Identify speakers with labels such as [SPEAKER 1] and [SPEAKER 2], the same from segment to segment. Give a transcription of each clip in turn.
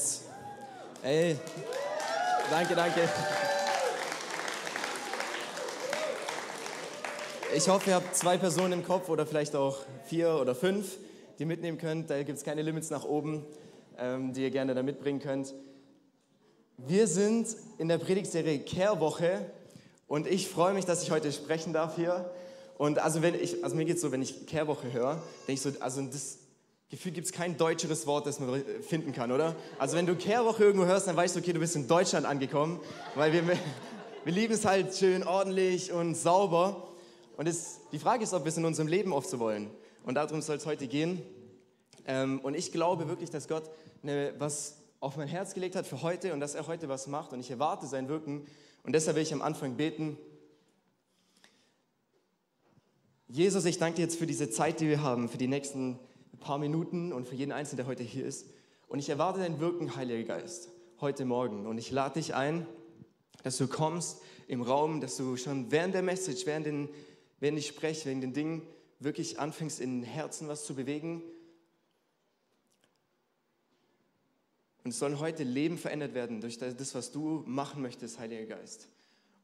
[SPEAKER 1] Yes. Ey, danke, danke. Ich hoffe, ihr habt zwei Personen im Kopf oder vielleicht auch vier oder fünf, die mitnehmen könnt. Da gibt es keine Limits nach oben, ähm, die ihr gerne da mitbringen könnt. Wir sind in der Predigtserie Kehrwoche und ich freue mich, dass ich heute sprechen darf hier. Und also, wenn ich, also mir geht es so, wenn ich Kehrwoche höre, denke ich so, also das Gefühl gibt es kein deutscheres Wort, das man finden kann, oder? Also wenn du Kehrwoche irgendwo hörst, dann weißt du, okay, du bist in Deutschland angekommen, weil wir, wir lieben es halt schön ordentlich und sauber. Und es, die Frage ist, ob wir es in unserem Leben oft so wollen. Und darum soll es heute gehen. Ähm, und ich glaube wirklich, dass Gott eine, was auf mein Herz gelegt hat für heute und dass er heute was macht. Und ich erwarte sein Wirken. Und deshalb will ich am Anfang beten. Jesus, ich danke dir jetzt für diese Zeit, die wir haben, für die nächsten paar Minuten und für jeden Einzelnen, der heute hier ist. Und ich erwarte dein Wirken, Heiliger Geist, heute Morgen. Und ich lade dich ein, dass du kommst im Raum, dass du schon während der Message, während, den, während ich spreche, während den Dingen wirklich anfängst, in Herzen was zu bewegen. Und es sollen heute Leben verändert werden durch das, was du machen möchtest, Heiliger Geist.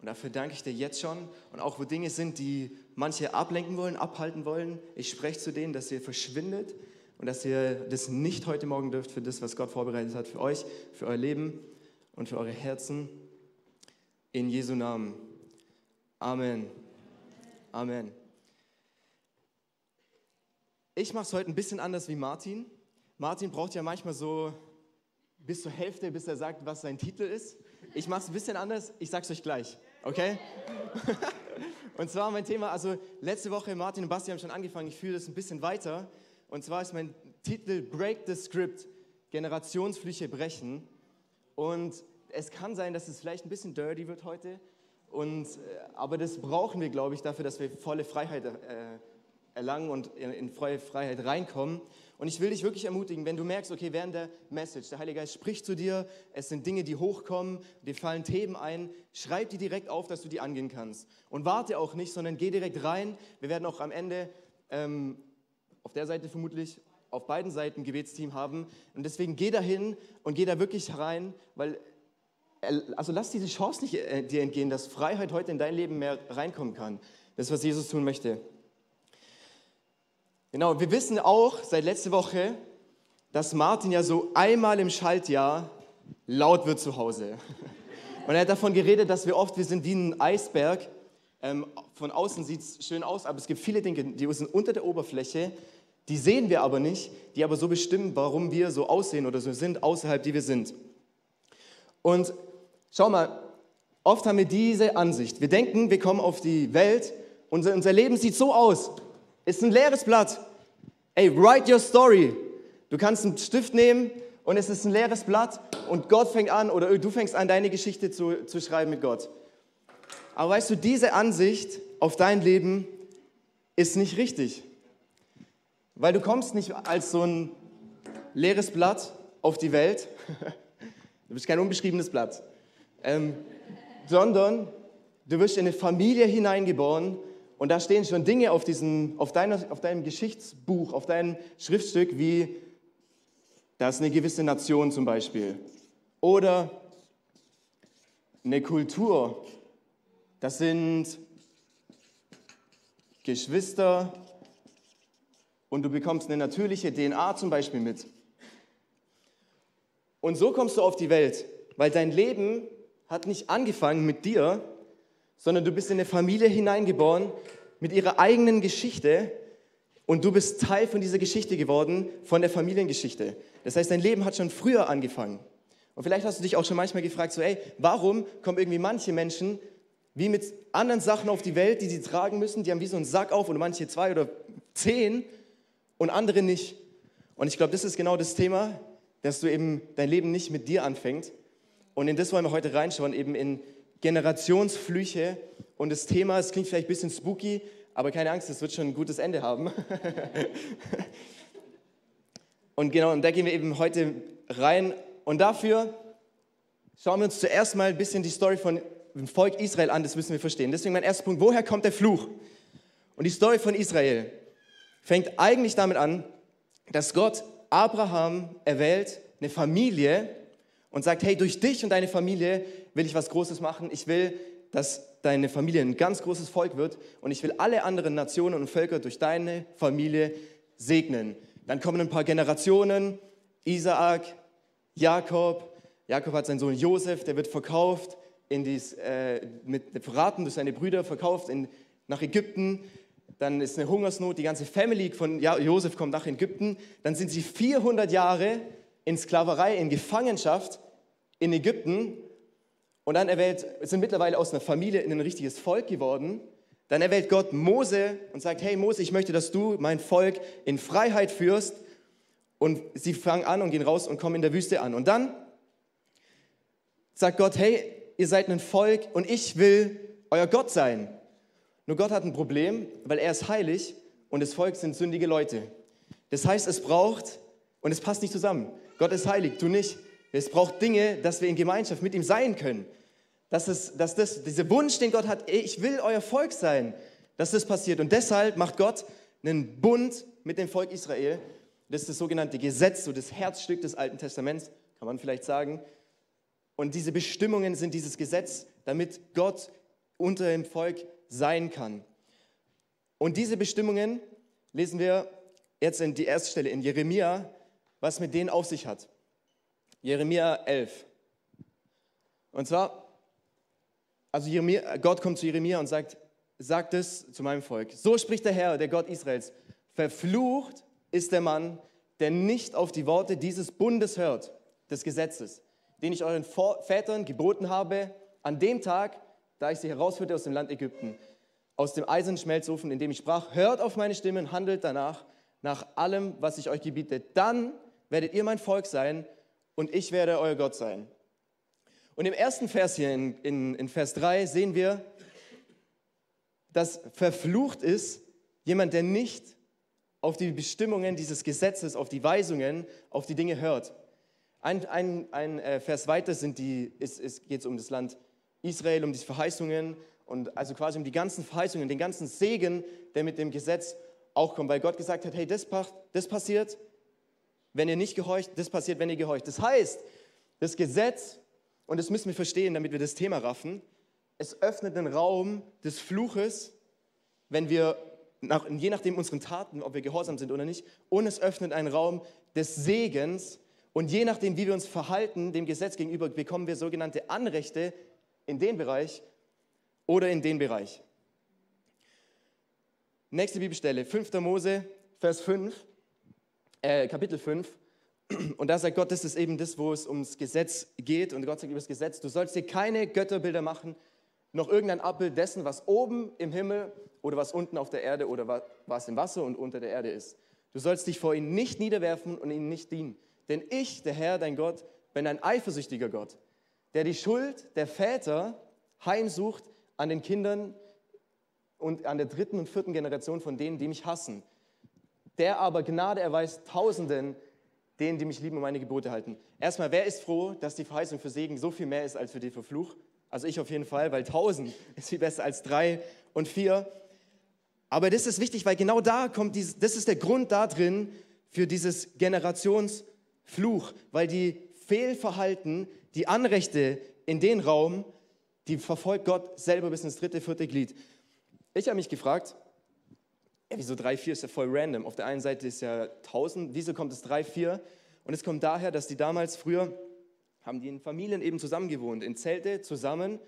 [SPEAKER 1] Und dafür danke ich dir jetzt schon. Und auch wo Dinge sind, die manche ablenken wollen, abhalten wollen, ich spreche zu denen, dass ihr verschwindet und dass ihr das nicht heute Morgen dürft für das, was Gott vorbereitet hat für euch, für euer Leben und für eure Herzen. In Jesu Namen. Amen. Amen. Ich mache es heute ein bisschen anders wie Martin. Martin braucht ja manchmal so bis zur Hälfte, bis er sagt, was sein Titel ist. Ich mache es ein bisschen anders, ich sage es euch gleich. Okay? Und zwar mein Thema, also letzte Woche Martin und Basti haben schon angefangen, ich fühle das ein bisschen weiter. Und zwar ist mein Titel Break the Script, Generationsflüche brechen. Und es kann sein, dass es vielleicht ein bisschen dirty wird heute. Und, äh, aber das brauchen wir, glaube ich, dafür, dass wir volle Freiheit äh, erlangen und in volle Freiheit reinkommen. Und ich will dich wirklich ermutigen, wenn du merkst, okay, während der Message, der Heilige Geist spricht zu dir, es sind Dinge, die hochkommen, dir fallen Themen ein, schreib die direkt auf, dass du die angehen kannst. Und warte auch nicht, sondern geh direkt rein. Wir werden auch am Ende ähm, auf der Seite vermutlich auf beiden Seiten ein Gebetsteam haben. Und deswegen geh dahin und geh da wirklich rein, weil äh, also lass diese Chance nicht äh, dir entgehen, dass Freiheit heute in dein Leben mehr reinkommen kann. Das ist, was Jesus tun möchte. Genau, wir wissen auch seit letzter Woche, dass Martin ja so einmal im Schaltjahr laut wird zu Hause. Und er hat davon geredet, dass wir oft, wir sind wie ein Eisberg. Ähm, von außen sieht es schön aus, aber es gibt viele Dinge, die sind unter der Oberfläche, die sehen wir aber nicht, die aber so bestimmen, warum wir so aussehen oder so sind, außerhalb, die wir sind. Und schau mal, oft haben wir diese Ansicht. Wir denken, wir kommen auf die Welt, unser, unser Leben sieht so aus. Ist ein leeres Blatt. Ey, write your story. Du kannst einen Stift nehmen und es ist ein leeres Blatt und Gott fängt an oder du fängst an, deine Geschichte zu, zu schreiben mit Gott. Aber weißt du, diese Ansicht auf dein Leben ist nicht richtig. Weil du kommst nicht als so ein leeres Blatt auf die Welt. Du bist kein unbeschriebenes Blatt. Ähm, sondern du wirst in eine Familie hineingeboren und da stehen schon Dinge auf, diesem, auf, deiner, auf deinem Geschichtsbuch, auf deinem Schriftstück, wie das ist eine gewisse Nation zum Beispiel. Oder eine Kultur. Das sind Geschwister und du bekommst eine natürliche DNA zum Beispiel mit. Und so kommst du auf die Welt, weil dein Leben hat nicht angefangen mit dir, sondern du bist in eine Familie hineingeboren mit ihrer eigenen Geschichte und du bist Teil von dieser Geschichte geworden, von der Familiengeschichte. Das heißt, dein Leben hat schon früher angefangen. Und vielleicht hast du dich auch schon manchmal gefragt, so, ey, warum kommen irgendwie manche Menschen wie mit anderen Sachen auf die Welt, die sie tragen müssen, die haben wie so einen Sack auf und manche zwei oder zehn und andere nicht. Und ich glaube, das ist genau das Thema, dass du eben dein Leben nicht mit dir anfängt. Und in das wollen wir heute reinschauen, eben in Generationsflüche. Und das Thema, es klingt vielleicht ein bisschen spooky, aber keine Angst, es wird schon ein gutes Ende haben. und genau, und da gehen wir eben heute rein. Und dafür schauen wir uns zuerst mal ein bisschen die Story von dem Volk Israel an, das müssen wir verstehen. Deswegen mein erster Punkt, woher kommt der Fluch? Und die Story von Israel fängt eigentlich damit an, dass Gott Abraham erwählt, eine Familie und sagt, hey, durch dich und deine Familie will ich was Großes machen. Ich will, dass deine Familie ein ganz großes Volk wird und ich will alle anderen Nationen und Völker durch deine Familie segnen. Dann kommen ein paar Generationen, Isaak, Jakob. Jakob hat seinen Sohn Josef, der wird verkauft, in dies, äh, mit, verraten durch seine Brüder, verkauft in, nach Ägypten. Dann ist eine Hungersnot, die ganze Family von Josef kommt nach Ägypten. Dann sind sie 400 Jahre in Sklaverei, in Gefangenschaft in Ägypten. Und dann erwählt, sind mittlerweile aus einer Familie in ein richtiges Volk geworden. Dann erwählt Gott Mose und sagt, hey Mose, ich möchte, dass du mein Volk in Freiheit führst. Und sie fangen an und gehen raus und kommen in der Wüste an. Und dann sagt Gott, hey, ihr seid ein Volk und ich will euer Gott sein. Nur Gott hat ein Problem, weil er ist heilig und das Volk sind sündige Leute. Das heißt, es braucht, und es passt nicht zusammen, Gott ist heilig, du nicht. Es braucht Dinge, dass wir in Gemeinschaft mit ihm sein können. Dass, es, dass das, dieser Wunsch, den Gott hat, ich will euer Volk sein, dass das passiert. Und deshalb macht Gott einen Bund mit dem Volk Israel. Das ist das sogenannte Gesetz, so das Herzstück des Alten Testaments, kann man vielleicht sagen. Und diese Bestimmungen sind dieses Gesetz, damit Gott unter dem Volk sein kann. Und diese Bestimmungen lesen wir jetzt in die erste Stelle in Jeremia, was mit denen auf sich hat. Jeremia 11. Und zwar, also Jeremia, Gott kommt zu Jeremia und sagt, sagt es zu meinem Volk. So spricht der Herr, der Gott Israels. Verflucht ist der Mann, der nicht auf die Worte dieses Bundes hört, des Gesetzes, den ich euren Vätern geboten habe, an dem Tag, da ich sie herausführte aus dem Land Ägypten, aus dem eisernen Schmelzofen, in dem ich sprach, hört auf meine Stimme und handelt danach, nach allem, was ich euch gebiete. Dann werdet ihr mein Volk sein und ich werde euer Gott sein. Und im ersten Vers hier, in, in, in Vers 3, sehen wir, dass verflucht ist jemand, der nicht auf die Bestimmungen dieses Gesetzes, auf die Weisungen, auf die Dinge hört. Ein, ein, ein äh, Vers weiter sind die, ist, ist, geht es um das Land Israel, um die Verheißungen und also quasi um die ganzen Verheißungen, den ganzen Segen, der mit dem Gesetz auch kommt, weil Gott gesagt hat, hey, das, das passiert, wenn ihr nicht gehorcht, das passiert, wenn ihr gehorcht. Das heißt, das Gesetz, und das müssen wir verstehen, damit wir das Thema raffen, es öffnet den Raum des Fluches, wenn wir, nach, je nachdem unseren Taten, ob wir gehorsam sind oder nicht, und es öffnet einen Raum des Segens, und je nachdem, wie wir uns verhalten dem Gesetz gegenüber, bekommen wir sogenannte Anrechte in den Bereich oder in den Bereich. Nächste Bibelstelle, 5. Mose, Vers 5 äh, Kapitel 5. Und da sagt Gott, das ist eben das, wo es ums Gesetz geht. Und Gott sagt über das Gesetz, du sollst dir keine Götterbilder machen, noch irgendein Abbild dessen, was oben im Himmel oder was unten auf der Erde oder was im Wasser und unter der Erde ist. Du sollst dich vor ihnen nicht niederwerfen und ihnen nicht dienen. Denn ich, der Herr, dein Gott, bin ein eifersüchtiger Gott, der die Schuld der Väter heimsucht an den Kindern und an der dritten und vierten Generation von denen, die mich hassen der aber Gnade erweist Tausenden, denen, die mich lieben und meine Gebote halten. Erstmal, wer ist froh, dass die Verheißung für Segen so viel mehr ist als für den Verfluch? Also ich auf jeden Fall, weil tausend ist viel besser als drei und vier. Aber das ist wichtig, weil genau da kommt dieses, das ist der Grund da drin für dieses Generationsfluch, weil die Fehlverhalten, die Anrechte in den Raum, die verfolgt Gott selber bis ins dritte, vierte Glied. Ich habe mich gefragt, wieso 3, 4 ist ja voll random. Auf der einen Seite ist ja 1000, wieso kommt es 3, 4? Und es kommt daher, dass die damals früher, haben die in Familien eben zusammen gewohnt, in Zelte zusammen.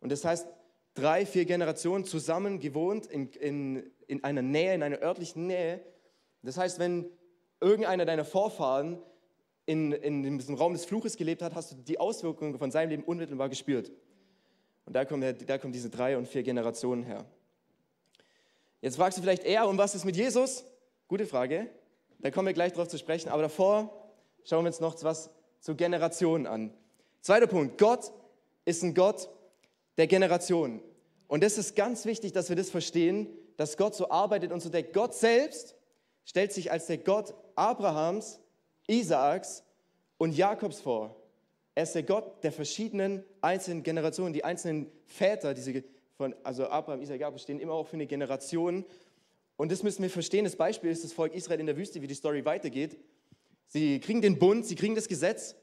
[SPEAKER 1] Und das heißt, drei, vier Generationen zusammen gewohnt in, in, in einer Nähe, in einer örtlichen Nähe. Das heißt, wenn irgendeiner deiner Vorfahren in, in diesem Raum des Fluches gelebt hat, hast du die Auswirkungen von seinem Leben unmittelbar gespürt. Und da kommen, da kommen diese drei und vier Generationen her. Jetzt fragst du vielleicht eher, um was ist mit Jesus? Gute Frage. Da kommen wir gleich drauf zu sprechen. Aber davor schauen wir uns noch was zu Generationen an. Zweiter Punkt. Gott ist ein Gott der Generationen. Und das ist ganz wichtig, dass wir das verstehen, dass Gott so arbeitet und so denkt. Gott selbst stellt sich als der Gott Abrahams, Isaaks und Jakobs vor. Er ist der Gott der verschiedenen einzelnen Generationen, die einzelnen Väter, diese von, also Abraham, Isaac, Jakob stehen immer auch für eine Generation. Und das müssen wir verstehen. Das Beispiel ist das Volk Israel in der Wüste, wie die Story weitergeht. Sie kriegen den Bund, sie kriegen das Gesetz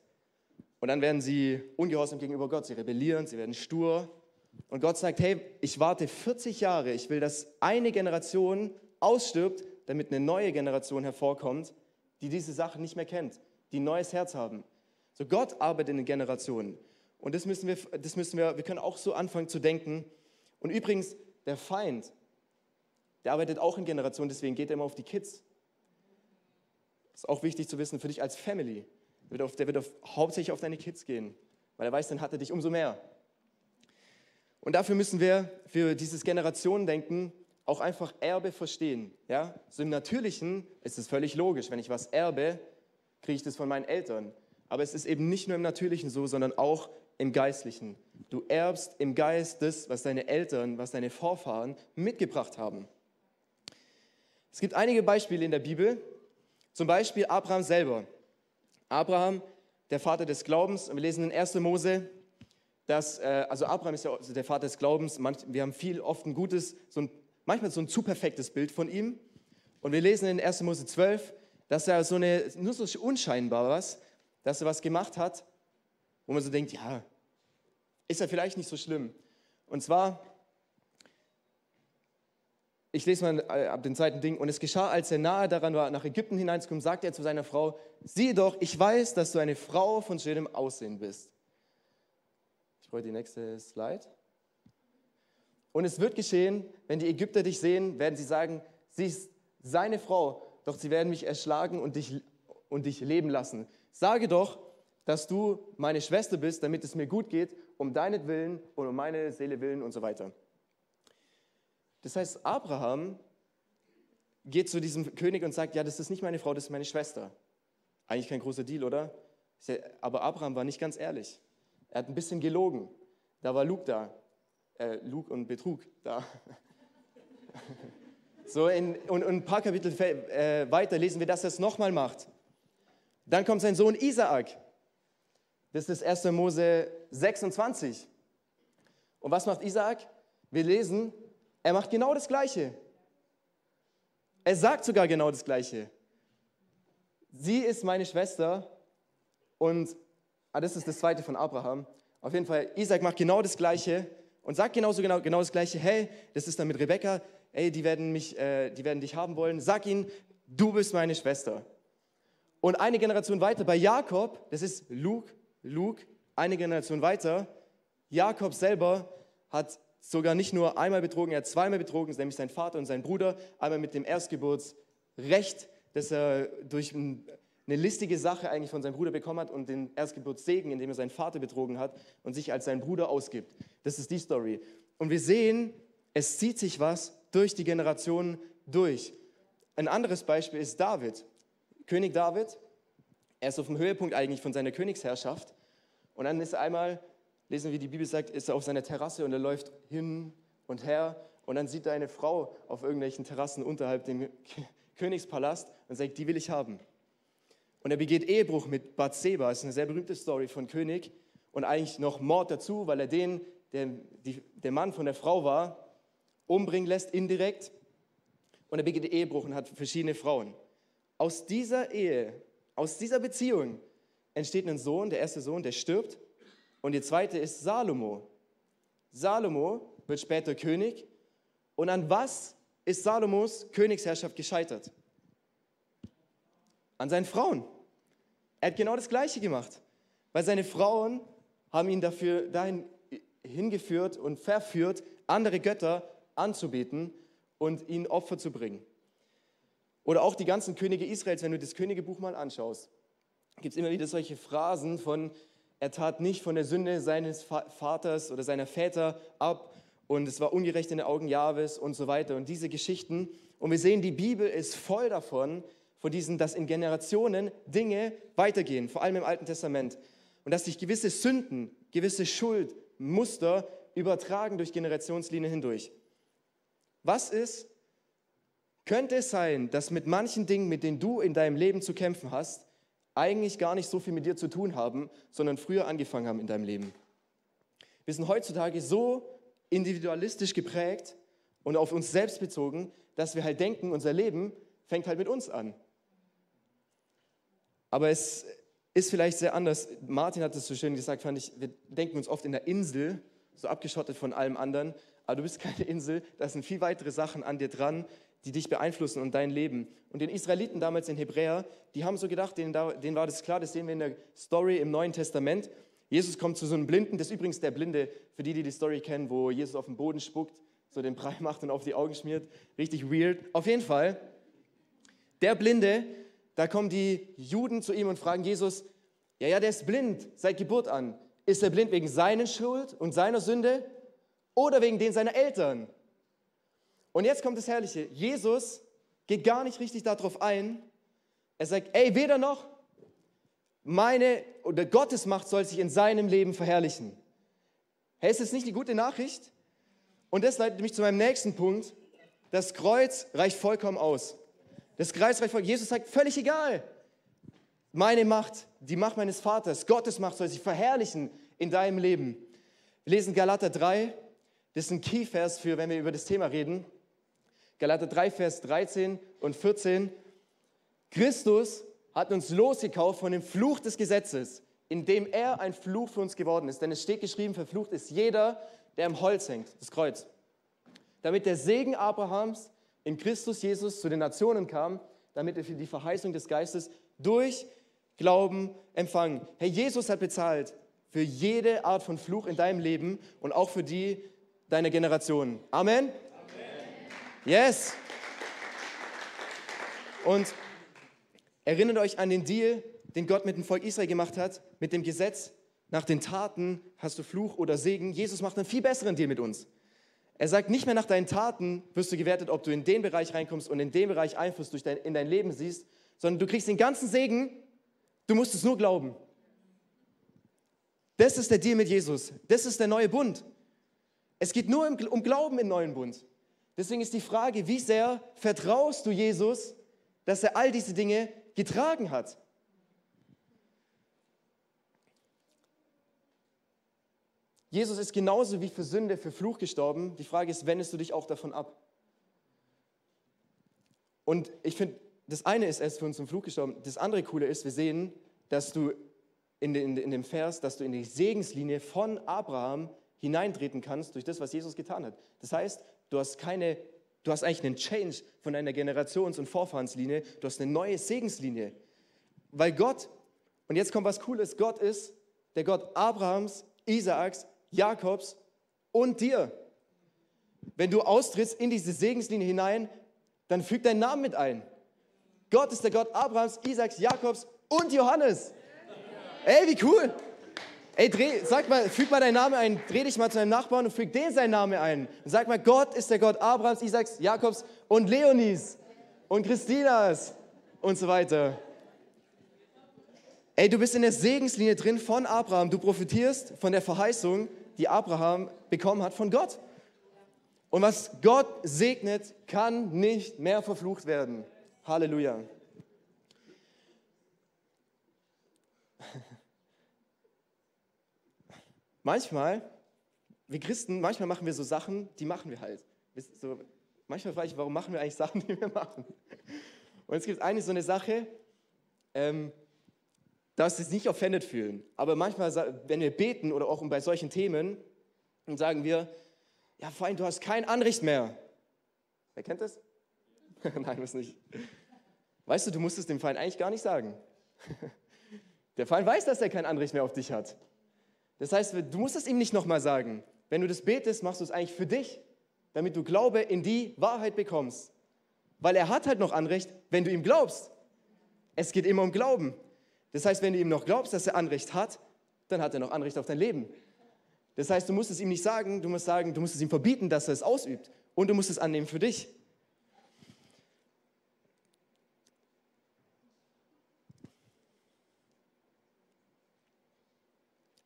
[SPEAKER 1] Und dann werden sie ungehorsam gegenüber Gott, sie rebellieren, sie werden stur. Und Gott sagt, hey, ich warte 40 Jahre, ich will, dass eine Generation ausstirbt, damit eine neue Generation hervorkommt, die diese Sachen nicht mehr kennt, die ein neues Herz haben. So Gott arbeitet in Generationen. Und das müssen wir, das müssen wir, wir können auch so anfangen zu denken. Und übrigens, der Feind, der arbeitet auch in Generationen, deswegen geht er immer auf die Kids. Das ist auch wichtig zu wissen für dich als Family. Der wird, auf, der wird auf, hauptsächlich auf deine Kids gehen, weil er weiß, dann hat er dich umso mehr. Und dafür müssen wir für dieses Generationendenken auch einfach Erbe verstehen. Ja? So im Natürlichen ist es völlig logisch. Wenn ich was erbe, kriege ich das von meinen Eltern. Aber es ist eben nicht nur im Natürlichen so, sondern auch im Geistlichen. Du erbst im Geist das, was deine Eltern, was deine Vorfahren mitgebracht haben. Es gibt einige Beispiele in der Bibel, zum Beispiel Abraham selber. Abraham, der Vater des Glaubens, wir lesen in 1. Mose, dass, äh, also Abraham ist ja der Vater des Glaubens, wir haben viel, oft ein gutes, so ein, manchmal so ein zu perfektes Bild von ihm. Und wir lesen in 1. Mose 12, dass er so eine, nur so unscheinbar was, dass er was gemacht hat, wo man so denkt, ja, ist ja vielleicht nicht so schlimm. Und zwar ich lese mal äh, ab dem zweiten Ding. Und es geschah, als er nahe daran war, nach Ägypten hineinzukommen, sagte er zu seiner Frau, siehe doch, ich weiß, dass du eine Frau von schönem Aussehen bist. Ich brauche die nächste Slide. Und es wird geschehen, wenn die Ägypter dich sehen, werden sie sagen, sie ist seine Frau, doch sie werden mich erschlagen und dich, und dich leben lassen. Sage doch, dass du meine Schwester bist, damit es mir gut geht, um deinetwillen und um meine Seele willen und so weiter. Das heißt, Abraham geht zu diesem König und sagt, ja, das ist nicht meine Frau, das ist meine Schwester. Eigentlich kein großer Deal, oder? Aber Abraham war nicht ganz ehrlich. Er hat ein bisschen gelogen. Da war Luke da. Äh, Lug und Betrug da. so, in, und, und, ein paar Kapitel äh, weiter lesen wir, dass er es nochmal macht. Dann kommt sein Sohn Isaak. Das ist 1. Mose 26. Und was macht Isaak? Wir lesen, er macht genau das Gleiche. Er sagt sogar genau das Gleiche. Sie ist meine Schwester und ah, das ist das zweite von Abraham. Auf jeden Fall, Isaac macht genau das Gleiche und sagt genauso genau, genau das Gleiche. Hey, das ist dann mit Rebekka. Ey, die werden, mich, äh, die werden dich haben wollen. Sag ihnen, du bist meine Schwester. Und eine Generation weiter bei Jakob, das ist Luke, Luke, eine Generation weiter, Jakob selber hat sogar nicht nur einmal betrogen, er hat zweimal betrogen, nämlich sein Vater und sein Bruder, einmal mit dem Erstgeburtsrecht, das er durch eine listige Sache eigentlich von seinem Bruder bekommen hat und den Erstgeburtssegen, indem er seinen Vater betrogen hat und sich als seinen Bruder ausgibt. Das ist die Story. Und wir sehen, es zieht sich was durch die Generationen durch. Ein anderes Beispiel ist David. König David, er ist auf dem Höhepunkt eigentlich von seiner Königsherrschaft. Und dann ist er einmal lesen, wie die Bibel sagt, ist er auf seiner Terrasse und er läuft hin und her und dann sieht er eine Frau auf irgendwelchen Terrassen unterhalb dem Königspalast und sagt, die will ich haben. Und er begeht Ehebruch mit Bathseba, das ist eine sehr berühmte Story von König und eigentlich noch Mord dazu, weil er den, der die, der Mann von der Frau war, umbringen lässt indirekt und er begeht Ehebruch und hat verschiedene Frauen. Aus dieser Ehe, aus dieser Beziehung entsteht ein Sohn, der erste Sohn, der stirbt und die zweite ist Salomo. Salomo wird später König. Und an was ist Salomos Königsherrschaft gescheitert? An seinen Frauen. Er hat genau das Gleiche gemacht, weil seine Frauen haben ihn dafür dahin hingeführt und verführt, andere Götter anzubeten und ihnen Opfer zu bringen. Oder auch die ganzen Könige Israels, wenn du das Königebuch mal anschaust, gibt es immer wieder solche Phrasen von, er tat nicht von der Sünde seines Vaters oder seiner Väter ab und es war ungerecht in den Augen Jahwes und so weiter und diese Geschichten. Und wir sehen, die Bibel ist voll davon, von diesen, dass in Generationen Dinge weitergehen, vor allem im Alten Testament. Und dass sich gewisse Sünden, gewisse Schuld, Muster übertragen durch Generationslinien hindurch. Was ist, könnte es sein, dass mit manchen Dingen, mit denen du in deinem Leben zu kämpfen hast, eigentlich gar nicht so viel mit dir zu tun haben, sondern früher angefangen haben in deinem Leben. Wir sind heutzutage so individualistisch geprägt und auf uns selbst bezogen, dass wir halt denken, unser Leben fängt halt mit uns an. Aber es, ist vielleicht sehr anders. Martin hat es so schön gesagt, fand ich, wir denken uns oft in der Insel, so abgeschottet von allem anderen, aber du bist keine Insel, da sind viel weitere Sachen an dir dran, die dich beeinflussen und dein Leben. Und den Israeliten damals in Hebräer, die haben so gedacht, denen, denen war das klar, das sehen wir in der Story im Neuen Testament. Jesus kommt zu so einem Blinden, das ist übrigens der Blinde, für die, die die Story kennen, wo Jesus auf den Boden spuckt, so den Brei macht und auf die Augen schmiert. Richtig weird. Auf jeden Fall, der Blinde, da kommen die Juden zu ihm und fragen Jesus, ja, ja, der ist blind seit Geburt an. Ist er blind wegen seiner Schuld und seiner Sünde oder wegen den seiner Eltern? Und jetzt kommt das Herrliche. Jesus geht gar nicht richtig darauf ein. Er sagt, ey, weder noch, meine oder Gottes Macht soll sich in seinem Leben verherrlichen. Hey, ist das nicht die gute Nachricht? Und das leitet mich zu meinem nächsten Punkt. Das Kreuz reicht vollkommen aus. Das Kreuz reicht vollkommen. Jesus sagt, völlig egal. Meine Macht, die Macht meines Vaters, Gottes Macht soll sich verherrlichen in deinem Leben. Wir lesen Galater 3. Das ist ein Keyvers für, wenn wir über das Thema reden. Galater 3, Vers 13 und 14. Christus hat uns losgekauft von dem Fluch des Gesetzes, indem er ein Fluch für uns geworden ist. Denn es steht geschrieben, verflucht ist jeder, der im Holz hängt, das Kreuz. Damit der Segen Abrahams in Christus Jesus zu den Nationen kam, damit für die Verheißung des Geistes durch Glauben empfangen. Herr Jesus hat bezahlt für jede Art von Fluch in deinem Leben und auch für die deiner Generation. Amen. Yes. Und erinnert euch an den Deal, den Gott mit dem Volk Israel gemacht hat, mit dem Gesetz. Nach den Taten hast du Fluch oder Segen. Jesus macht einen viel besseren Deal mit uns. Er sagt, nicht mehr nach deinen Taten wirst du gewertet, ob du in den Bereich reinkommst und in den Bereich Einfluss durch dein, in dein Leben siehst, sondern du kriegst den ganzen Segen, du musst es nur glauben. Das ist der Deal mit Jesus. Das ist der neue Bund. Es geht nur um Glauben im neuen Bund. Deswegen ist die Frage, wie sehr vertraust du Jesus, dass er all diese Dinge getragen hat? Jesus ist genauso wie für Sünde, für Fluch gestorben. Die Frage ist, wendest du dich auch davon ab? Und ich finde, das eine ist, er ist für uns zum Fluch gestorben. Das andere Coole ist, wir sehen, dass du in, den, in dem Vers, dass du in die Segenslinie von Abraham hineintreten kannst durch das, was Jesus getan hat. Das heißt, Du hast keine, du hast eigentlich einen Change von deiner Generations- und Vorfahrenslinie. Du hast eine neue Segenslinie. Weil Gott, und jetzt kommt was Cooles, Gott ist der Gott Abrahams, Isaaks, Jakobs und dir. Wenn du austrittst in diese Segenslinie hinein, dann füg deinen Namen mit ein. Gott ist der Gott Abrahams, Isaaks, Jakobs und Johannes. Ey, wie cool! Ey, dreh, sag mal, füg mal deinen Namen ein, dreh dich mal zu deinem Nachbarn und füg den seinen Namen ein. Und sag mal, Gott ist der Gott Abrahams, Isaaks, Jakobs und Leonis und Christinas und so weiter. Ey, du bist in der Segenslinie drin von Abraham. Du profitierst von der Verheißung, die Abraham bekommen hat von Gott. Und was Gott segnet, kann nicht mehr verflucht werden. Halleluja. Manchmal, wir Christen, manchmal machen wir so Sachen, die machen wir halt. So, manchmal frage ich, warum machen wir eigentlich Sachen, die wir machen? Und es gibt eine so eine Sache, ähm, dass sie sich nicht offended fühlen. Aber manchmal, wenn wir beten oder auch bei solchen Themen, dann sagen wir, ja, Feind, du hast kein Anrecht mehr. Wer kennt das? Nein, muss nicht. Weißt du, du musst es dem Feind eigentlich gar nicht sagen. Der Feind weiß, dass er kein Anrecht mehr auf dich hat. Das heißt, du musst es ihm nicht nochmal sagen. Wenn du das betest, machst du es eigentlich für dich, damit du Glaube in die Wahrheit bekommst. Weil er hat halt noch Anrecht, wenn du ihm glaubst. Es geht immer um Glauben. Das heißt, wenn du ihm noch glaubst, dass er Anrecht hat, dann hat er noch Anrecht auf dein Leben. Das heißt, du musst es ihm nicht sagen, du musst sagen, du musst es ihm verbieten, dass er es ausübt. Und du musst es annehmen für dich.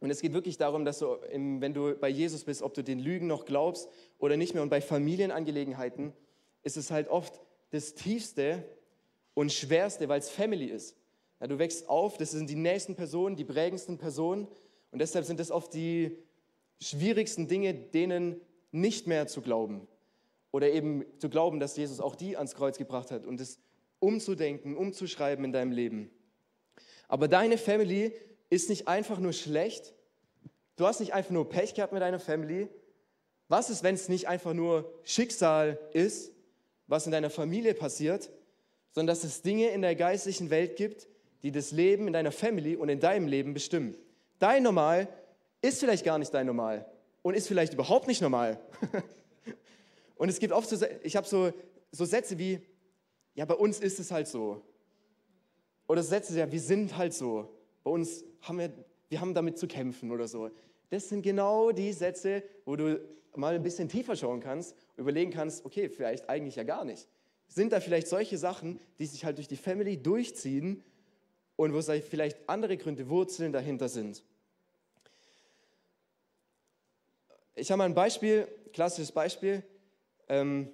[SPEAKER 1] Und es geht wirklich darum, dass du, wenn du bei Jesus bist, ob du den Lügen noch glaubst oder nicht mehr. Und bei Familienangelegenheiten ist es halt oft das Tiefste und Schwerste, weil es Family ist. Ja, du wächst auf, das sind die nächsten Personen, die prägendsten Personen. Und deshalb sind es oft die schwierigsten Dinge, denen nicht mehr zu glauben. Oder eben zu glauben, dass Jesus auch die ans Kreuz gebracht hat und es umzudenken, umzuschreiben in deinem Leben. Aber deine Family ist nicht einfach nur schlecht. Du hast nicht einfach nur Pech gehabt mit deiner Family. Was ist, wenn es nicht einfach nur Schicksal ist, was in deiner Familie passiert, sondern dass es Dinge in der geistlichen Welt gibt, die das Leben in deiner Family und in deinem Leben bestimmen. Dein Normal ist vielleicht gar nicht dein Normal und ist vielleicht überhaupt nicht normal. und es gibt oft so, ich habe so, so Sätze wie, ja, bei uns ist es halt so. Oder Sätze, ja, wir sind halt so. Bei uns haben wir, wir haben damit zu kämpfen oder so. Das sind genau die Sätze, wo du mal ein bisschen tiefer schauen kannst überlegen kannst, okay, vielleicht eigentlich ja gar nicht. Sind da vielleicht solche Sachen, die sich halt durch die Family durchziehen und wo vielleicht andere Gründe, Wurzeln dahinter sind? Ich habe mal ein Beispiel, klassisches Beispiel. Ähm,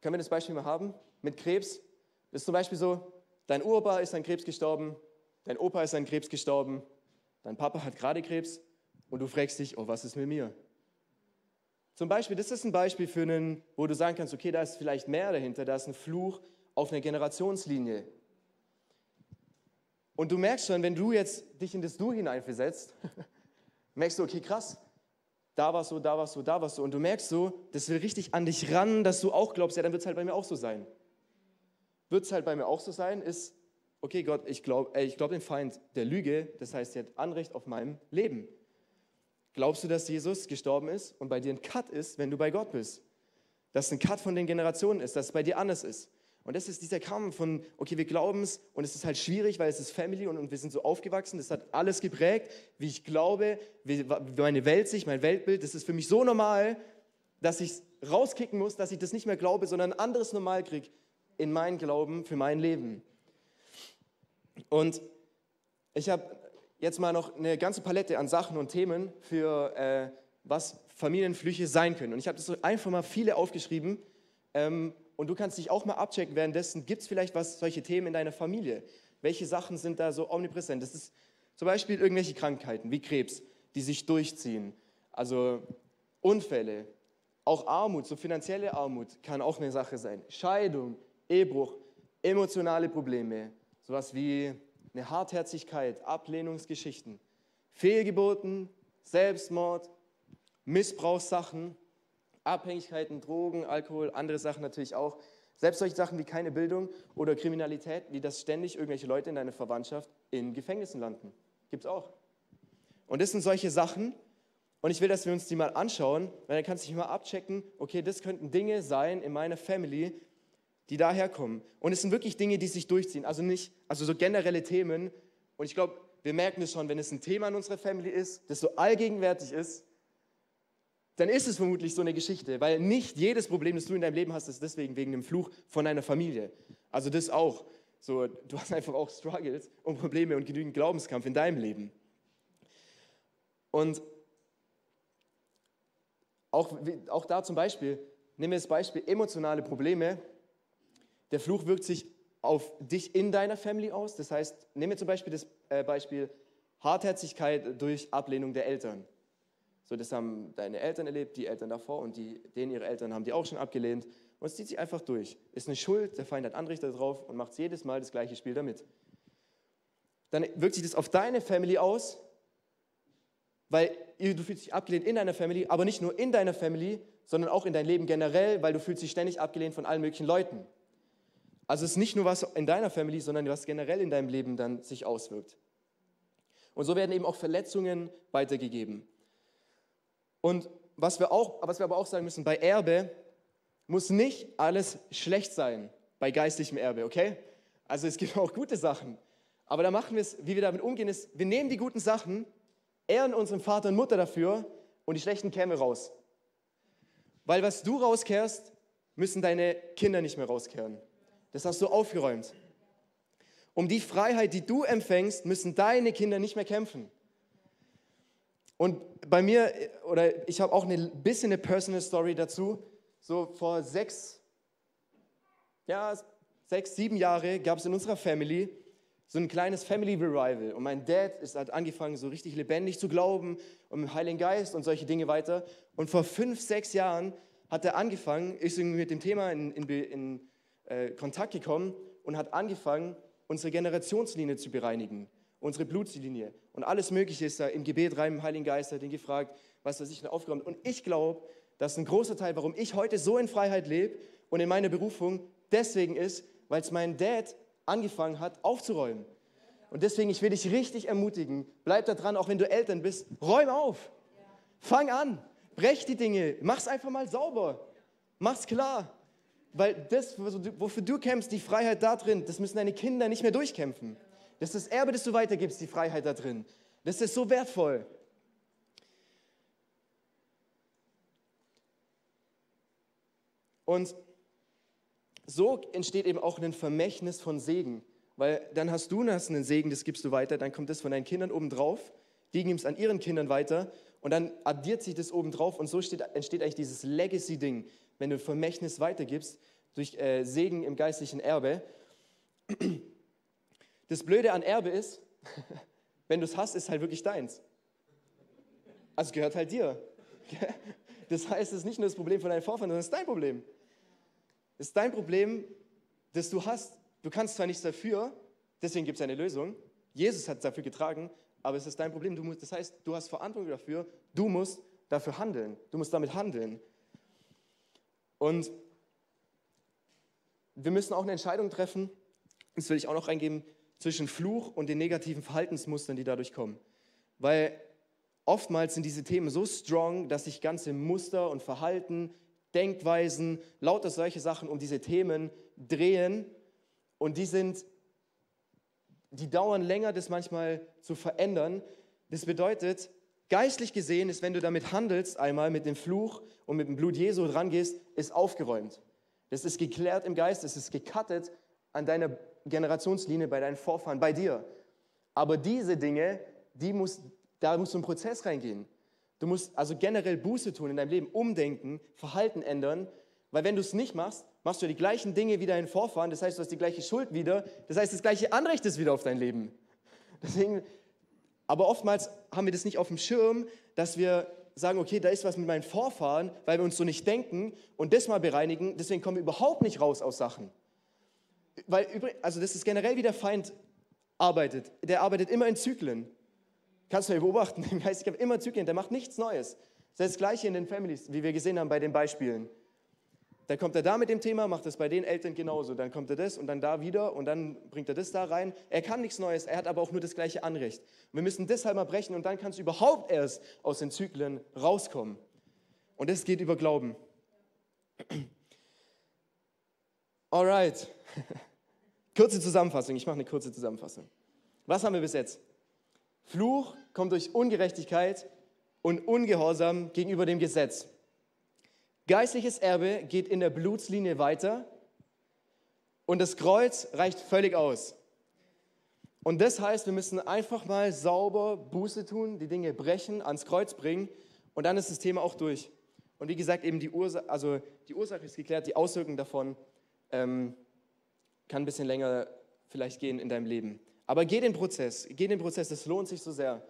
[SPEAKER 1] können wir das Beispiel mal haben? Mit Krebs. Das ist zum Beispiel so, dein Opa ist an Krebs gestorben, dein Opa ist an Krebs gestorben, dein Papa hat gerade Krebs und du fragst dich, oh, was ist mit mir? Zum Beispiel, das ist ein Beispiel für einen, wo du sagen kannst, okay, da ist vielleicht mehr dahinter, da ist ein Fluch auf einer Generationslinie. Und du merkst schon, wenn du jetzt dich in das Du hineinversetzt, merkst du, okay, krass, da warst du, da warst du, da warst du. Und du merkst so, das will richtig an dich ran, dass du auch glaubst, ja, dann wird es halt bei mir auch so sein. Wird es halt bei mir auch so sein, ist, okay, Gott, ich glaube ich glaub den Feind der Lüge, das heißt, er hat Anrecht auf meinem Leben. Glaubst du, dass Jesus gestorben ist und bei dir ein Cut ist, wenn du bei Gott bist? Dass ein Cut von den Generationen ist, dass es bei dir anders ist. Und das ist dieser Kampf von, okay, wir glauben es und es ist halt schwierig, weil es ist Family und, und wir sind so aufgewachsen. Das hat alles geprägt, wie ich glaube, wie meine Welt sich, mein Weltbild. Das ist für mich so normal, dass ich es rauskicken muss, dass ich das nicht mehr glaube, sondern ein anderes Normal kriege in meinen Glauben für mein Leben. Und ich habe jetzt mal noch eine ganze Palette an Sachen und Themen für äh, was Familienflüche sein können. Und ich habe das so einfach mal viele aufgeschrieben. Ähm, und du kannst dich auch mal abchecken währenddessen, gibt es vielleicht was, solche Themen in deiner Familie? Welche Sachen sind da so omnipräsent? Das ist zum Beispiel irgendwelche Krankheiten wie Krebs, die sich durchziehen. Also Unfälle, auch Armut, so finanzielle Armut kann auch eine Sache sein. Scheidung, Ehebruch, emotionale Probleme, sowas wie eine Hartherzigkeit, Ablehnungsgeschichten, Fehlgeburten, Selbstmord, Missbrauchssachen, Abhängigkeiten, Drogen, Alkohol, andere Sachen natürlich auch. Selbst solche Sachen wie keine Bildung oder Kriminalität, wie das ständig irgendwelche Leute in deiner Verwandtschaft in Gefängnissen landen. Gibt es auch. Und das sind solche Sachen. Und ich will, dass wir uns die mal anschauen, weil dann kannst du dich mal abchecken, okay, das könnten Dinge sein in meiner Family, die daherkommen. Und es sind wirklich Dinge, die sich durchziehen. Also nicht, also so generelle Themen. Und ich glaube, wir merken es schon, wenn es ein Thema in unserer Family ist, das so allgegenwärtig ist, dann ist es vermutlich so eine Geschichte, weil nicht jedes Problem, das du in deinem Leben hast, ist deswegen wegen dem Fluch von deiner Familie. Also das auch. So, du hast einfach auch Struggles und Probleme und genügend Glaubenskampf in deinem Leben. Und auch, auch da zum Beispiel, nehmen wir das Beispiel emotionale Probleme. Der Fluch wirkt sich auf dich in deiner Family aus. Das heißt, nehmen wir zum Beispiel das äh, Beispiel Hartherzigkeit durch Ablehnung der Eltern. So, das haben deine Eltern erlebt, die Eltern davor und die, denen ihre Eltern haben die auch schon abgelehnt. Und es zieht sich einfach durch. Ist eine Schuld, der Feind hat Anrichter drauf und macht jedes Mal das gleiche Spiel damit. Dann wirkt sich das auf deine Family aus, weil du fühlst dich abgelehnt in deiner Family, aber nicht nur in deiner Family, sondern auch in dein Leben generell, weil du fühlst dich ständig abgelehnt von allen möglichen Leuten. Also es ist nicht nur was in deiner Family, sondern was generell in deinem Leben dann sich auswirkt. Und so werden eben auch Verletzungen weitergegeben. Und was wir, auch, was wir aber auch sagen müssen, bei Erbe muss nicht alles schlecht sein, bei geistlichem Erbe, okay? Also es gibt auch gute Sachen. Aber da machen wir es, wie wir damit umgehen, ist, wir nehmen die guten Sachen, ehren unseren Vater und Mutter dafür und die schlechten wir raus. Weil was du rauskehrst, müssen deine Kinder nicht mehr rauskehren. Das hast du aufgeräumt. Um die Freiheit, die du empfängst, müssen deine Kinder nicht mehr kämpfen. Und bei mir, oder ich habe auch ein bisschen eine Personal Story dazu. So vor sechs, ja, sechs, sieben Jahre gab es in unserer Family so ein kleines Family Revival. Und mein Dad ist, hat angefangen, so richtig lebendig zu glauben und dem Heiligen Geist und solche Dinge weiter. Und vor fünf, sechs Jahren hat er angefangen, ist irgendwie mit dem Thema in, in, in äh, Kontakt gekommen und hat angefangen, unsere Generationslinie zu bereinigen, unsere Blutslinie. Und alles Mögliche ist da im Gebet rein, im Heiligen Geist hat ihn gefragt, was er sich aufgeräumt. Und ich glaube, dass ein großer Teil, warum ich heute so in Freiheit lebe und in meiner Berufung, deswegen ist, weil es mein Dad angefangen hat aufzuräumen. Und deswegen, ich will dich richtig ermutigen, bleib da dran, auch wenn du Eltern bist, räum auf. Fang an, brech die Dinge, mach's einfach mal sauber, mach's klar. Weil das, wofür du kämpfst, die Freiheit da drin, das müssen deine Kinder nicht mehr durchkämpfen. Das ist das Erbe, das du weitergibst, die Freiheit da drin. Das ist so wertvoll. Und so entsteht eben auch ein Vermächtnis von Segen. Weil dann hast du hast einen Segen, das gibst du weiter, dann kommt das von deinen Kindern obendrauf, die geben es an ihren Kindern weiter und dann addiert sich das obendrauf und so steht, entsteht eigentlich dieses Legacy-Ding, wenn du Vermächtnis weitergibst durch äh, Segen im geistlichen Erbe. Das Blöde an Erbe ist, wenn du es hast, ist halt wirklich deins. Also gehört halt dir. Das heißt, es ist nicht nur das Problem von deinen Vorfahren, sondern es ist dein Problem. Es ist dein Problem, das du hast. Du kannst zwar nichts dafür, deswegen gibt es eine Lösung. Jesus hat es dafür getragen, aber es ist dein Problem. Du musst, das heißt, du hast Verantwortung dafür. Du musst dafür handeln. Du musst damit handeln. Und wir müssen auch eine Entscheidung treffen, das will ich auch noch reingeben, zwischen Fluch und den negativen Verhaltensmustern, die dadurch kommen. Weil oftmals sind diese Themen so strong, dass sich ganze Muster und Verhalten, Denkweisen, lauter solche Sachen um diese Themen drehen und die sind, die dauern länger, das manchmal zu verändern. Das bedeutet, geistlich gesehen ist, wenn du damit handelst, einmal mit dem Fluch und mit dem Blut Jesu rangehst, ist aufgeräumt. Das ist geklärt im Geist, es ist gecuttet an deiner Generationslinie, bei deinen Vorfahren, bei dir. Aber diese Dinge, die muss, da musst du einen Prozess reingehen. Du musst also generell Buße tun in deinem Leben, umdenken, Verhalten ändern, weil wenn du es nicht machst, machst du die gleichen Dinge wie deinen Vorfahren, das heißt, du hast die gleiche Schuld wieder, das heißt, das gleiche Anrecht ist wieder auf dein Leben. Deswegen, aber oftmals haben wir das nicht auf dem Schirm, dass wir sagen, okay, da ist was mit meinen Vorfahren, weil wir uns so nicht denken und das mal bereinigen, deswegen kommen wir überhaupt nicht raus aus Sachen. Weil, also das ist generell, wie der Feind arbeitet. Der arbeitet immer in Zyklen. Kannst du ja beobachten, ich habe immer Zyklen, der macht nichts Neues. Das ist das Gleiche in den Families, wie wir gesehen haben bei den Beispielen. Dann kommt er da mit dem Thema, macht es bei den Eltern genauso. Dann kommt er das und dann da wieder und dann bringt er das da rein. Er kann nichts Neues, er hat aber auch nur das gleiche Anrecht. wir müssen deshalb mal brechen und dann kannst du überhaupt erst aus den Zyklen rauskommen. Und das geht über Glauben. Alright. Kurze Zusammenfassung, ich mache eine kurze Zusammenfassung. Was haben wir bis jetzt? Fluch kommt durch Ungerechtigkeit und Ungehorsam gegenüber dem Gesetz. Geistliches Erbe geht in der Blutslinie weiter und das Kreuz reicht völlig aus. Und das heißt, wir müssen einfach mal sauber Buße tun, die Dinge brechen, ans Kreuz bringen und dann ist das Thema auch durch. Und wie gesagt, eben die Ursache, also die Ursache ist geklärt, die Auswirkungen davon ähm, kann ein bisschen länger vielleicht gehen in deinem Leben. Aber geh den Prozess, geh den Prozess, das lohnt sich so sehr.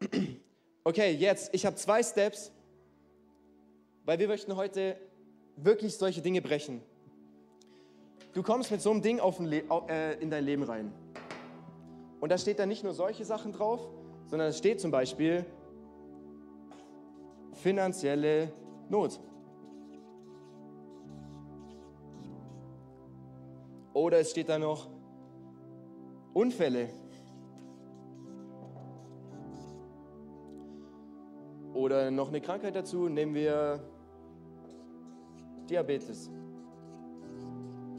[SPEAKER 1] Okay, jetzt, ich habe zwei Steps, weil wir möchten heute wirklich solche Dinge brechen. Du kommst mit so einem Ding äh, in dein Leben rein. Und da steht dann nicht nur solche Sachen drauf, sondern es steht zum Beispiel finanzielle Not. Oder es steht da noch Unfälle. Oder noch eine Krankheit dazu, nehmen wir Diabetes.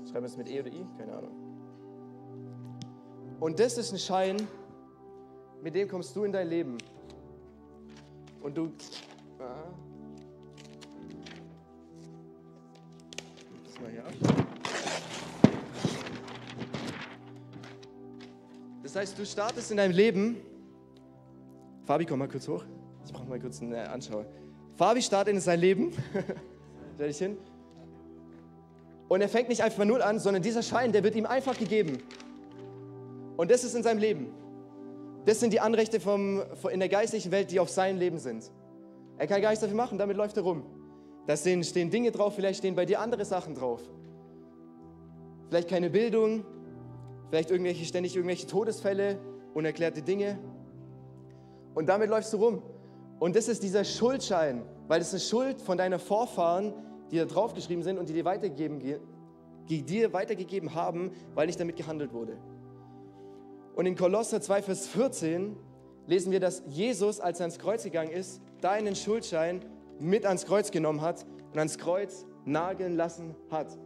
[SPEAKER 1] Schreiben wir es mit E oder I? Keine Ahnung. Und das ist ein Schein, mit dem kommst du in dein Leben. Und du. Ah, das mal hier ab. Das heißt, du startest in deinem Leben. Fabi, komm mal kurz hoch. Ich brauche mal kurz eine Anschauer. Fabi startet in sein Leben. Stell dich hin. Und er fängt nicht einfach null an, sondern dieser Schein, der wird ihm einfach gegeben. Und das ist in seinem Leben. Das sind die Anrechte vom, in der geistlichen Welt, die auf sein Leben sind. Er kann gar nichts dafür machen, damit läuft er rum. Da stehen, stehen Dinge drauf, vielleicht stehen bei dir andere Sachen drauf. vielleicht keine Bildung, vielleicht irgendwelche, ständig irgendwelche Todesfälle, unerklärte Dinge. Und damit läufst du rum. Und das ist dieser Schuldschein, weil ist eine Schuld von deiner Vorfahren, die da draufgeschrieben sind und die dir weitergegeben, die dir weitergegeben haben, weil nicht damit gehandelt wurde. Und in Kolosser 2, Vers 14 lesen wir, dass Jesus, als er ans Kreuz gegangen ist, deinen Schuldschein mit ans Kreuz genommen hat und ans Kreuz nageln lassen hat.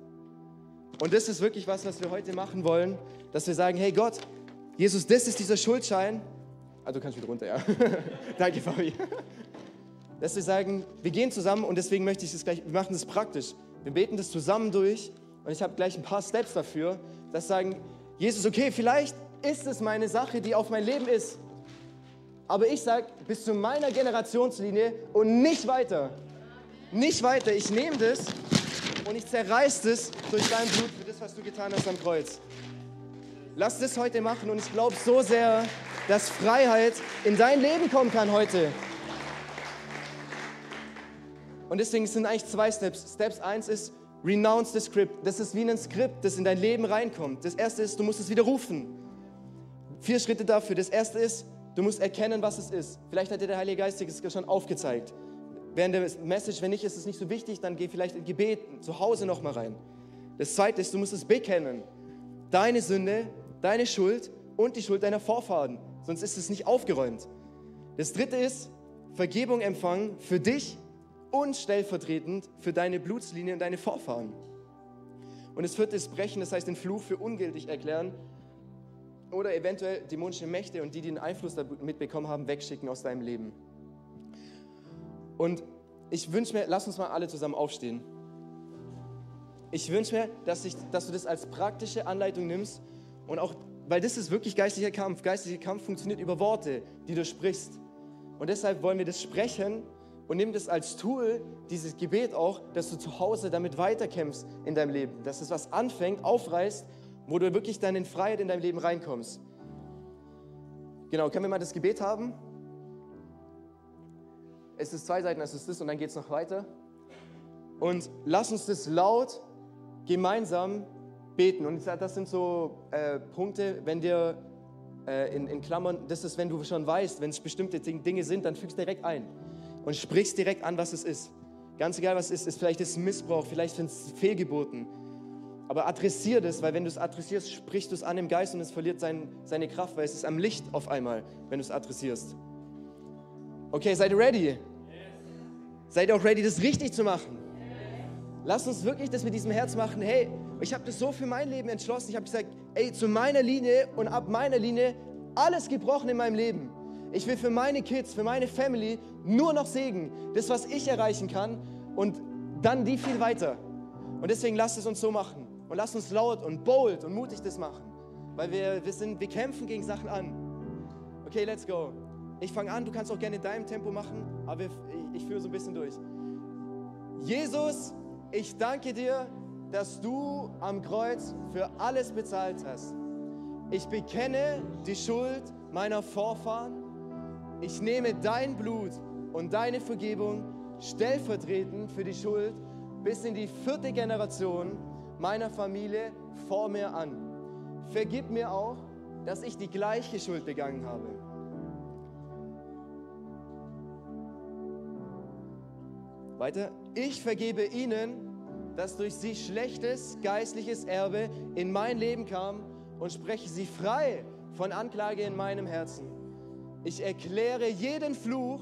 [SPEAKER 1] Und das ist wirklich was, was wir heute machen wollen, dass wir sagen, hey Gott, Jesus, das ist dieser Schuldschein. Ah, du kannst wieder runter, ja. Danke, Fabi. Dass wir sagen, wir gehen zusammen und deswegen möchte ich das gleich, wir machen das praktisch. Wir beten das zusammen durch und ich habe gleich ein paar Steps dafür, dass sagen, Jesus, okay, vielleicht ist es meine Sache, die auf mein Leben ist. Aber ich sage, bis zu meiner Generationslinie und nicht weiter. Nicht weiter. Ich nehme das und ich zerreiße es durch dein Blut für das, was du getan hast am Kreuz. Lass das heute machen und ich glaube so sehr, dass Freiheit in dein Leben kommen kann heute. Und deswegen sind eigentlich zwei Steps. Steps 1 ist, renounce the script. Das ist wie ein Skript, das in dein Leben reinkommt. Das erste ist, du musst es widerrufen. Vier Schritte dafür. Das erste ist, du musst erkennen, was es ist. Vielleicht hat dir der Heilige Geist es schon aufgezeigt während der Message, wenn nicht, ist es nicht so wichtig, dann geh vielleicht in Gebet zu Hause nochmal rein. Das zweite ist, du musst es bekennen. Deine Sünde, deine Schuld und die Schuld deiner Vorfahren. Sonst ist es nicht aufgeräumt. Das dritte ist, Vergebung empfangen für dich und stellvertretend für deine Blutslinie und deine Vorfahren. Und das vierte ist brechen, das heißt den Fluch für ungültig erklären oder eventuell dämonische Mächte und die, die den Einfluss damit bekommen haben, wegschicken aus deinem Leben. Und ich wünsche mir, lass uns mal alle zusammen aufstehen. Ich wünsche mir, dass, ich, dass du das als praktische Anleitung nimmst und auch, weil das ist wirklich geistlicher Kampf. Geistlicher Kampf funktioniert über Worte, die du sprichst. Und deshalb wollen wir das sprechen und nimm das als Tool, dieses Gebet auch, dass du zu Hause damit weiterkämpfst in deinem Leben. Dass es was anfängt, aufreißt, wo du wirklich dann in Freiheit in dein Leben reinkommst. Genau, können wir mal das Gebet haben? es ist zwei Seiten, es ist das und dann geht es noch weiter. Und lass uns das laut gemeinsam beten. Und das sind so äh, Punkte, wenn dir äh, in, in, Klammern, das ist, wenn du schon weißt, wenn es bestimmte Dinge sind, dann fügst direkt ein und sprichst direkt an, was es ist. Ganz egal, was es ist, ist vielleicht ist Missbrauch, vielleicht sind es Fehlgeburten. Aber adressier das, weil wenn du es adressierst, sprichst du es an im Geist und es verliert sein, seine Kraft, weil es ist am Licht auf einmal, wenn du es adressierst. Okay, seid ihr ready? Seid ihr auch ready, das richtig zu machen? Lasst uns wirklich das mit diesem Herz machen. Hey, ich habe das so für mein Leben entschlossen. Ich habe gesagt, ey, zu meiner Linie und ab meiner Linie alles gebrochen in meinem Leben. Ich will für meine Kids, für meine Family nur noch Segen. Das, was ich erreichen kann und dann die viel weiter. Und deswegen lasst es uns so machen. Und lasst uns laut und bold und mutig das machen. Weil wir, wir, sind, wir kämpfen gegen Sachen an. Okay, let's go. Ich fange an, du kannst auch gerne in deinem Tempo machen, aber ich, ich führe so ein bisschen durch. Jesus, ich danke dir, dass du am Kreuz für alles bezahlt hast. Ich bekenne die Schuld meiner Vorfahren. Ich nehme dein Blut und deine Vergebung stellvertretend für die Schuld bis in die vierte Generation meiner Familie vor mir an. Vergib mir auch, dass ich die gleiche Schuld begangen habe. Weiter, ich vergebe ihnen, dass durch sie schlechtes geistliches Erbe in mein Leben kam und spreche sie frei von Anklage in meinem Herzen. Ich erkläre jeden Fluch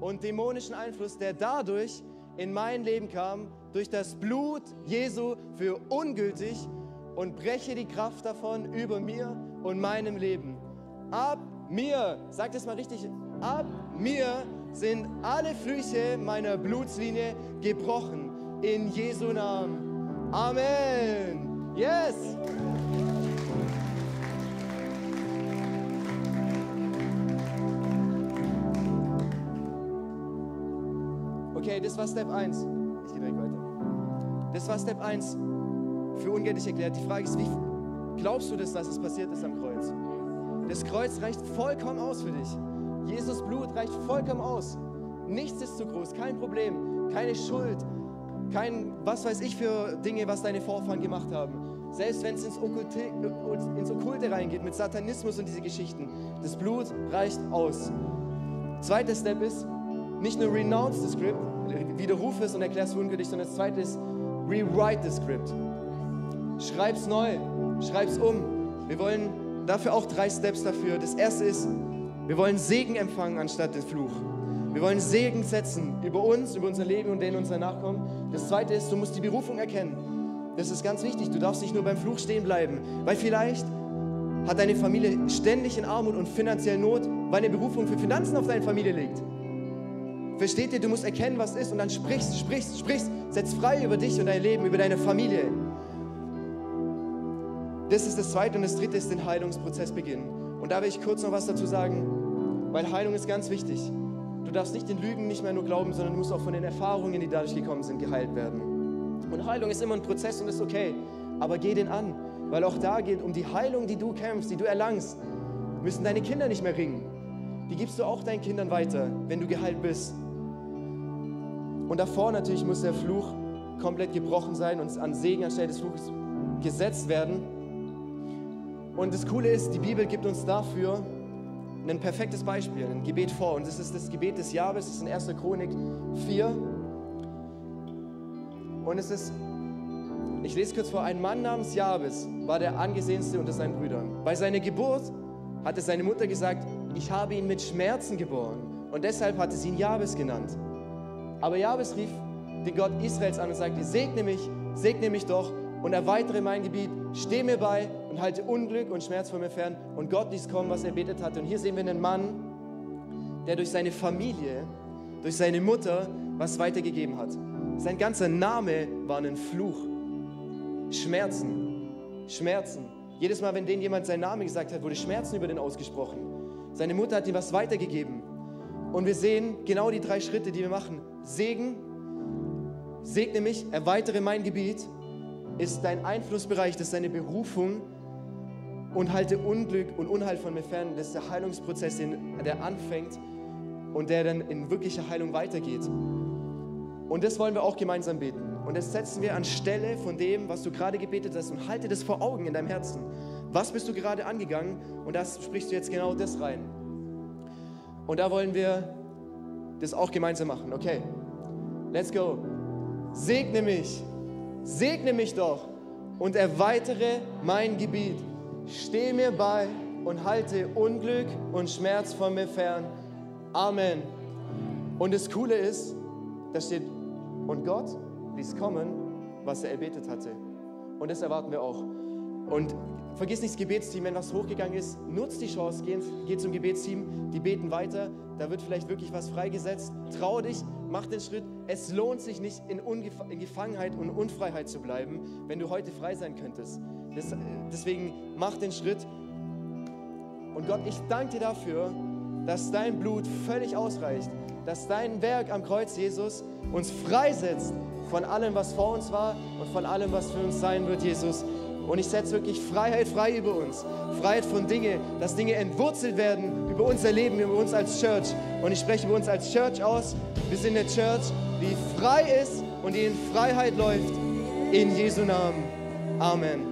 [SPEAKER 1] und dämonischen Einfluss, der dadurch in mein Leben kam, durch das Blut Jesu für ungültig und breche die Kraft davon über mir und meinem Leben. Ab mir, sagt es mal richtig, ab mir sind alle Flüche meiner Blutslinie gebrochen. In Jesu Namen. Amen. Yes. Okay, das war Step 1. Ich gehe direkt weiter. Das war Step 1 für ungültig erklärt. Die Frage ist, wie glaubst du das, dass es passiert ist am Kreuz? Das Kreuz reicht vollkommen aus für dich. Jesus Blut reicht vollkommen aus. Nichts ist zu groß, kein Problem, keine Schuld, kein was weiß ich für Dinge, was deine Vorfahren gemacht haben. Selbst wenn es ins Okkulte, ins Okkulte reingeht, mit Satanismus und diese Geschichten. Das Blut reicht aus. Zweiter Step ist, nicht nur renounce the script, widerruf es und erklär es ungültig, sondern das zweite ist, rewrite the script. Schreib's neu, schreib's um. Wir wollen dafür auch drei Steps dafür. Das erste ist, wir wollen Segen empfangen anstatt den Fluch. Wir wollen Segen setzen über uns, über unser Leben und den unserer Nachkommen. Das zweite ist, du musst die Berufung erkennen. Das ist ganz wichtig. Du darfst nicht nur beim Fluch stehen bleiben, weil vielleicht hat deine Familie ständig in Armut und finanziell Not, weil eine Berufung für Finanzen auf deine Familie liegt. Versteht ihr, du musst erkennen, was ist und dann sprichst, sprichst, sprichst, setz frei über dich und dein Leben, über deine Familie. Das ist das zweite und das dritte ist den Heilungsprozess beginnen. Und da will ich kurz noch was dazu sagen, weil Heilung ist ganz wichtig. Du darfst nicht den Lügen nicht mehr nur glauben, sondern du musst auch von den Erfahrungen, die dadurch gekommen sind, geheilt werden. Und Heilung ist immer ein Prozess und ist okay, aber geh den an, weil auch da geht um die Heilung, die du kämpfst, die du erlangst, müssen deine Kinder nicht mehr ringen. Die gibst du auch deinen Kindern weiter, wenn du geheilt bist. Und davor natürlich muss der Fluch komplett gebrochen sein und an Segen anstelle des Fluches gesetzt werden. Und das Coole ist, die Bibel gibt uns dafür ein perfektes Beispiel, ein Gebet vor. Und das ist das Gebet des Jahres, das ist in 1. Chronik 4. Und es ist, ich lese kurz vor, ein Mann namens Jabes war der angesehenste unter seinen Brüdern. Bei seiner Geburt hatte seine Mutter gesagt, ich habe ihn mit Schmerzen geboren. Und deshalb hatte sie ihn Jabes genannt. Aber Jabes rief den Gott Israels an und sagte, segne mich, segne mich doch und erweitere mein Gebiet, steh mir bei und halte Unglück und Schmerz von mir fern. Und Gott ließ kommen, was er betet hatte. Und hier sehen wir einen Mann, der durch seine Familie, durch seine Mutter was weitergegeben hat. Sein ganzer Name war ein Fluch. Schmerzen, Schmerzen. Jedes Mal, wenn denen jemand seinen Namen gesagt hat, wurde Schmerzen über den ausgesprochen. Seine Mutter hat ihm was weitergegeben. Und wir sehen genau die drei Schritte, die wir machen. Segen, segne mich, erweitere mein Gebiet, ist dein Einflussbereich, das ist deine Berufung und halte Unglück und Unheil von mir fern. Das ist der Heilungsprozess, der anfängt und der dann in wirkliche Heilung weitergeht. Und das wollen wir auch gemeinsam beten. Und das setzen wir anstelle von dem, was du gerade gebetet hast und halte das vor Augen in deinem Herzen. Was bist du gerade angegangen? Und das sprichst du jetzt genau das rein. Und da wollen wir das auch gemeinsam machen. Okay, let's go. Segne mich, segne mich doch und erweitere mein Gebiet. Steh mir bei und halte Unglück und Schmerz von mir fern. Amen. Und das Coole ist, da steht, und Gott ließ kommen, was er erbetet hatte. Und das erwarten wir auch. Und vergiss nicht das Gebetsteam, wenn was hochgegangen ist, nutzt die Chance, geh, geh zum Gebetsteam, die beten weiter, da wird vielleicht wirklich was freigesetzt. Trau dich, mach den Schritt. Es lohnt sich nicht, in, Ungef in Gefangenheit und Unfreiheit zu bleiben, wenn du heute frei sein könntest. Das, deswegen mach den Schritt. Und Gott, ich danke dir dafür, dass dein Blut völlig ausreicht, dass dein Werk am Kreuz, Jesus, uns freisetzt von allem, was vor uns war und von allem, was für uns sein wird, Jesus. Und ich setze wirklich Freiheit frei über uns. Freiheit von Dingen, dass Dinge entwurzelt werden über unser Leben, über uns als Church. Und ich spreche über uns als Church aus. Wir sind eine Church, die frei ist und die in Freiheit läuft. In Jesu Namen. Amen.